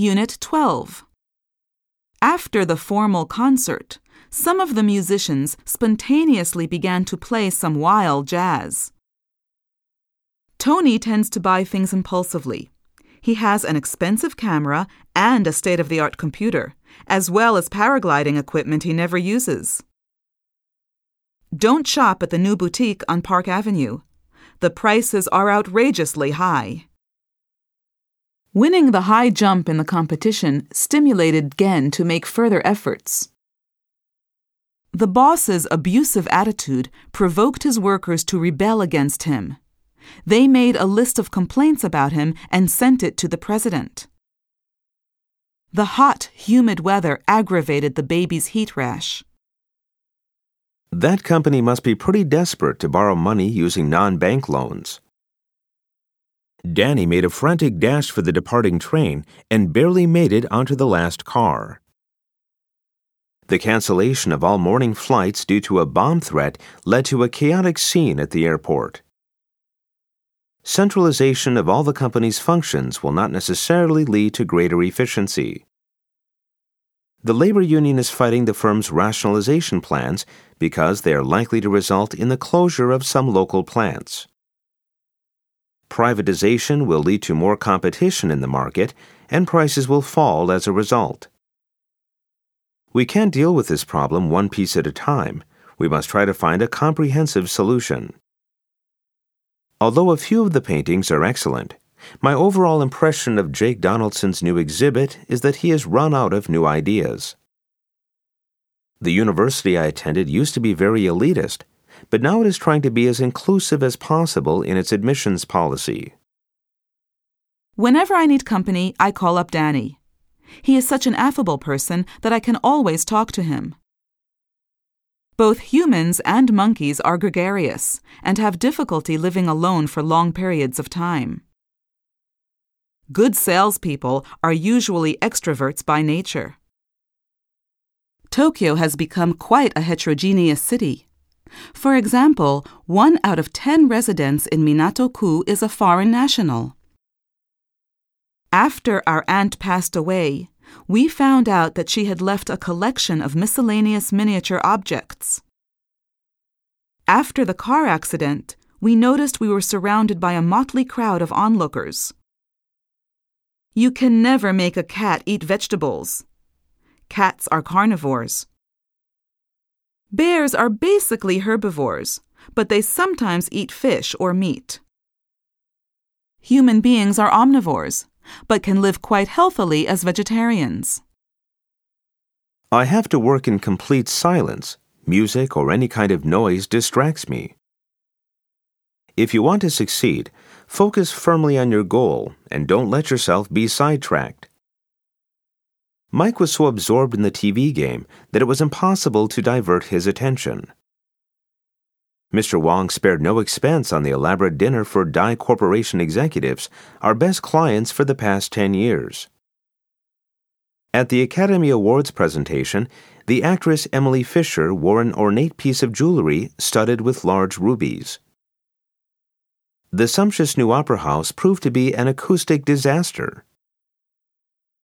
Unit 12. After the formal concert, some of the musicians spontaneously began to play some wild jazz. Tony tends to buy things impulsively. He has an expensive camera and a state of the art computer, as well as paragliding equipment he never uses. Don't shop at the new boutique on Park Avenue. The prices are outrageously high. Winning the high jump in the competition stimulated Gen to make further efforts. The boss's abusive attitude provoked his workers to rebel against him. They made a list of complaints about him and sent it to the president. The hot, humid weather aggravated the baby's heat rash. That company must be pretty desperate to borrow money using non bank loans. Danny made a frantic dash for the departing train and barely made it onto the last car. The cancellation of all morning flights due to a bomb threat led to a chaotic scene at the airport. Centralization of all the company's functions will not necessarily lead to greater efficiency. The labor union is fighting the firm's rationalization plans because they are likely to result in the closure of some local plants. Privatization will lead to more competition in the market, and prices will fall as a result. We can't deal with this problem one piece at a time. We must try to find a comprehensive solution. Although a few of the paintings are excellent, my overall impression of Jake Donaldson's new exhibit is that he has run out of new ideas. The university I attended used to be very elitist, but now it is trying to be as inclusive as possible in its admissions policy. Whenever I need company, I call up Danny. He is such an affable person that I can always talk to him. Both humans and monkeys are gregarious and have difficulty living alone for long periods of time. Good salespeople are usually extroverts by nature. Tokyo has become quite a heterogeneous city. For example, one out of ten residents in Minato-ku is a foreign national. After our aunt passed away, we found out that she had left a collection of miscellaneous miniature objects. After the car accident, we noticed we were surrounded by a motley crowd of onlookers. You can never make a cat eat vegetables. Cats are carnivores. Bears are basically herbivores, but they sometimes eat fish or meat. Human beings are omnivores, but can live quite healthily as vegetarians. I have to work in complete silence. Music or any kind of noise distracts me. If you want to succeed, focus firmly on your goal and don't let yourself be sidetracked. Mike was so absorbed in the TV game that it was impossible to divert his attention. Mr. Wong spared no expense on the elaborate dinner for Dai Corporation executives, our best clients for the past 10 years. At the Academy Awards presentation, the actress Emily Fisher wore an ornate piece of jewelry studded with large rubies. The sumptuous new opera house proved to be an acoustic disaster.